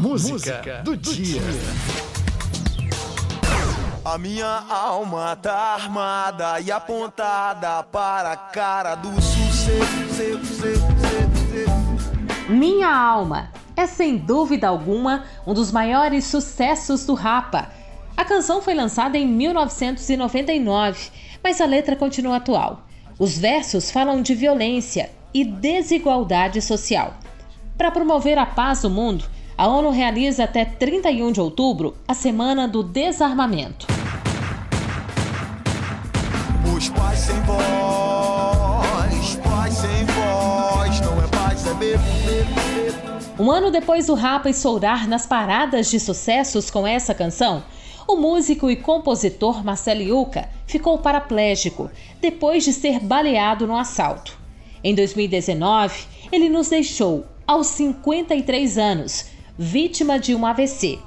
música, música do, do dia. A minha alma tá armada e apontada para a cara do sucesso. Minha alma é sem dúvida alguma um dos maiores sucessos do Rapa. A canção foi lançada em 1999, mas a letra continua atual. Os versos falam de violência e desigualdade social. Para promover a paz no mundo, a ONU realiza até 31 de outubro a Semana do Desarmamento. Os pais sem voz, pais sem voz, não é paz, é medo, Um ano depois do Rapa estourar nas paradas de sucessos com essa canção, o músico e compositor Marcelo Yuca ficou paraplégico depois de ser baleado no assalto. Em 2019, ele nos deixou aos 53 anos, vítima de um AVC.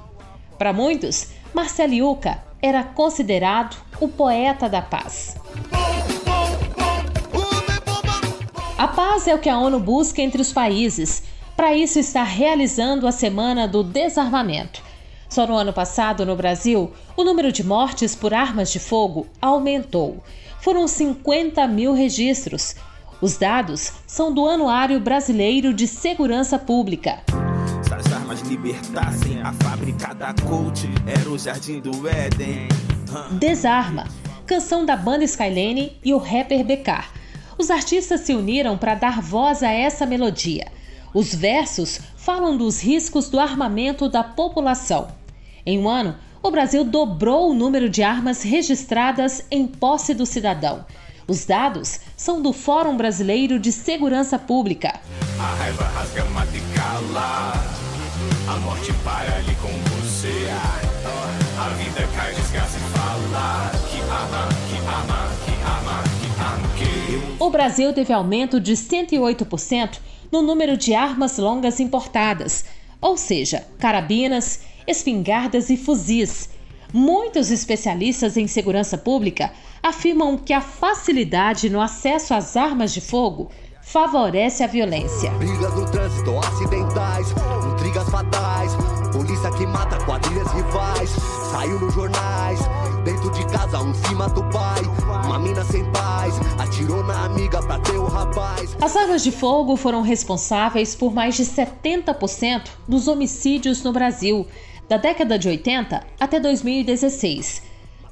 Para muitos, Marcelo Yuca era considerado o poeta da paz. A paz é o que a ONU busca entre os países. Para isso, está realizando a Semana do Desarmamento. Só no ano passado, no Brasil, o número de mortes por armas de fogo aumentou. Foram 50 mil registros. Os dados são do Anuário Brasileiro de Segurança Pública. Libertassem a fábrica da Colt, era o jardim do Éden. Desarma, canção da banda Skylane e o rapper BK. Os artistas se uniram para dar voz a essa melodia. Os versos falam dos riscos do armamento da população. Em um ano, o Brasil dobrou o número de armas registradas em posse do cidadão. Os dados são do Fórum Brasileiro de Segurança Pública. A raiva rasga, mata e cala. A morte para ali com você. A vida cai, desgraça e fala. Que ama, que ama, que ama, que ama, que. O Brasil teve aumento de 108% no número de armas longas importadas, ou seja, carabinas, espingardas e fuzis. Muitos especialistas em segurança pública afirmam que a facilidade no acesso às armas de fogo favorece a violência. Brigas no trânsito, acidentais, fatais, polícia que mata quadrilhas rivais, saiu nos jornais, dentro de casa um pai, uma mina sem paz, atirou na amiga pra ter o rapaz. As armas de fogo foram responsáveis por mais de 70% dos homicídios no Brasil, da década de 80 até 2016.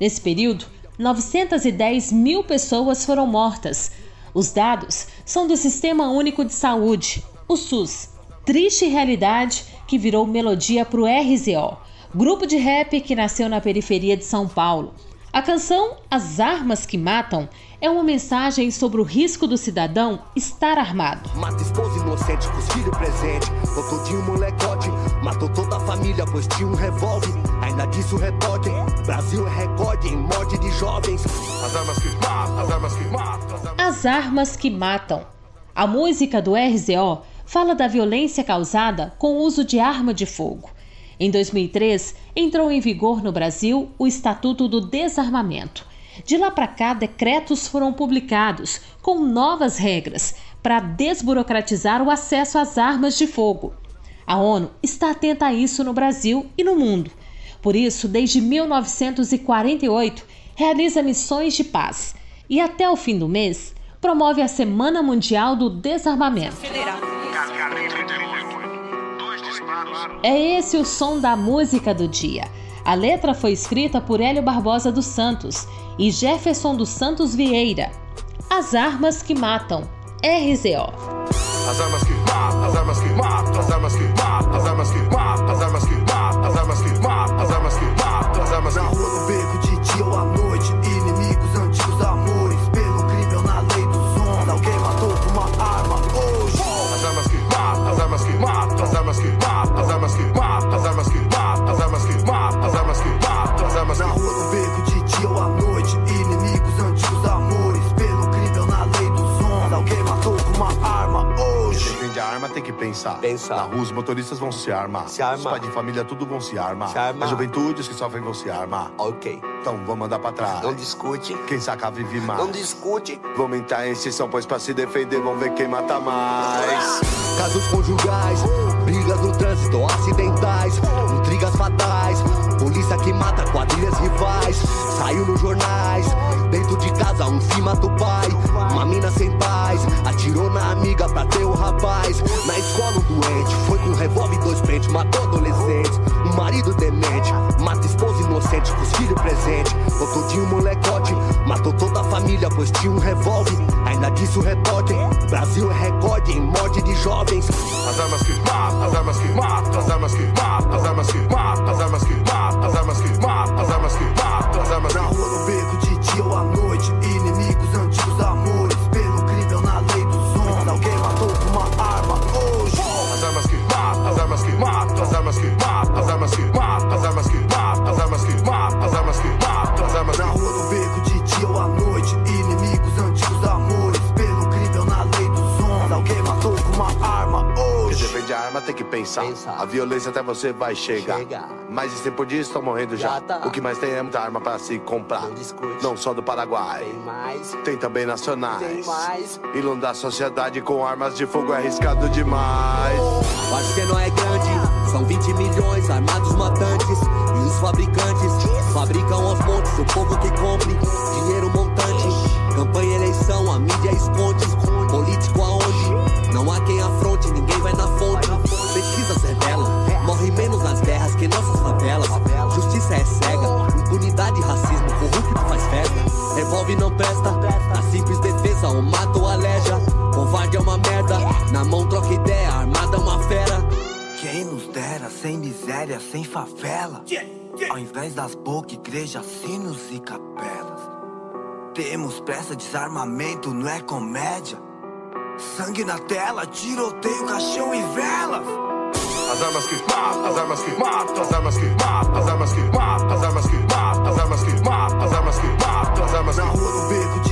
Nesse período, 910 mil pessoas foram mortas. Os dados são do Sistema Único de Saúde, o SUS. Triste realidade que virou melodia para o RZO, grupo de rap que nasceu na periferia de São Paulo. A canção As Armas que Matam é uma mensagem sobre o risco do cidadão estar armado. Mata esposa inocente com os filhos presentes, botou de um molecote, matou toda a família pois tinha um revólver. Ainda disse o repórter, Brasil é recorde em morte de jovens. As armas que matam, as armas que matam. As armas... As Armas que Matam. A música do RZO fala da violência causada com o uso de arma de fogo. Em 2003, entrou em vigor no Brasil o Estatuto do Desarmamento. De lá para cá, decretos foram publicados com novas regras para desburocratizar o acesso às armas de fogo. A ONU está atenta a isso no Brasil e no mundo. Por isso, desde 1948, realiza missões de paz e, até o fim do mês, promove a Semana Mundial do Desarmamento. É esse o som da música do dia. A letra foi escrita por Hélio Barbosa dos Santos e Jefferson dos Santos Vieira. As armas que matam. RZO. As armas que matam, as armas que matam, as armas que matam, as armas que matam, as armas que matam, as armas que matam, as armas que matam, tem que pensar. Pensar. Na rua, os motoristas vão se armar. Se armar. Os pais de família, tudo vão se armar. Se armar. A juventude, os que sofrem, vão se armar. Ok. Então, vamos andar pra trás. Não discute. Quem saca vive mais. Não discute. Vamos entrar em extinção, pois pra se defender, vamos ver quem mata mais. Casos conjugais, brigas no trânsito, acidentais, intrigas fatais, polícia que mata quadrilhas rivais. O rapaz. Na escola um doente, foi com um revólver e dois pentes, matou adolescentes. Um marido demente, mata esposa inocente com os filhos presentes. Botou de um molecote, matou toda a família, pois tinha um revólver. Ainda disse o repórter: Brasil é recorde em morte de jovens. As armas que matam, as armas que matam, as armas que matam, as armas que matam, as armas que matam, as armas que matam, as armas que matam, as armas que de pensar. Pensar. A violência até você vai chegar. Chegar. Mas esse tempo disso estão morrendo já. Já tá. O que mais tem é muita arma pra se comprar. Não. Não só do Paraguai. Tem mais. Tem também nacionais. Tem mais. Inundar a sociedade com armas de fogo é arriscado demais. O arsenal é grande, são 20 milhões armados matantes. E os fabricantes fabricam aos montes o povo que compre. Dinheiro não presta, na simples defesa, ou mata ou aleja. Covarde é uma merda, na mão troca ideia, armada é uma fera. Quem nos dera sem miséria, sem favela? Ao invés das bocas, igrejas, sinos e capelas. Temos pressa, desarmamento, não é comédia? Sangue na tela, tiroteio, caixão e velas As armas que matam, as armas que matam, as armas que matam, as armas que matam, as armas que matam, as armas que matam, as armas que matam, as armas que Na rua, no beco, de dia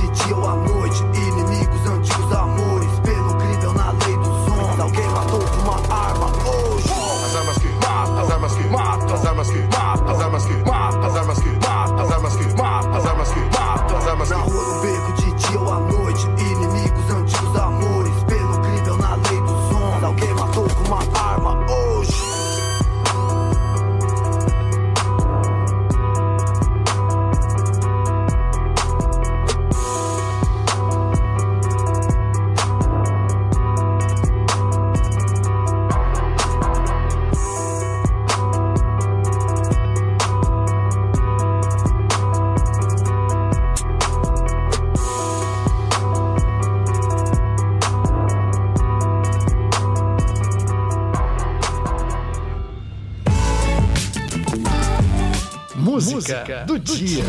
ou à Música, do, dia.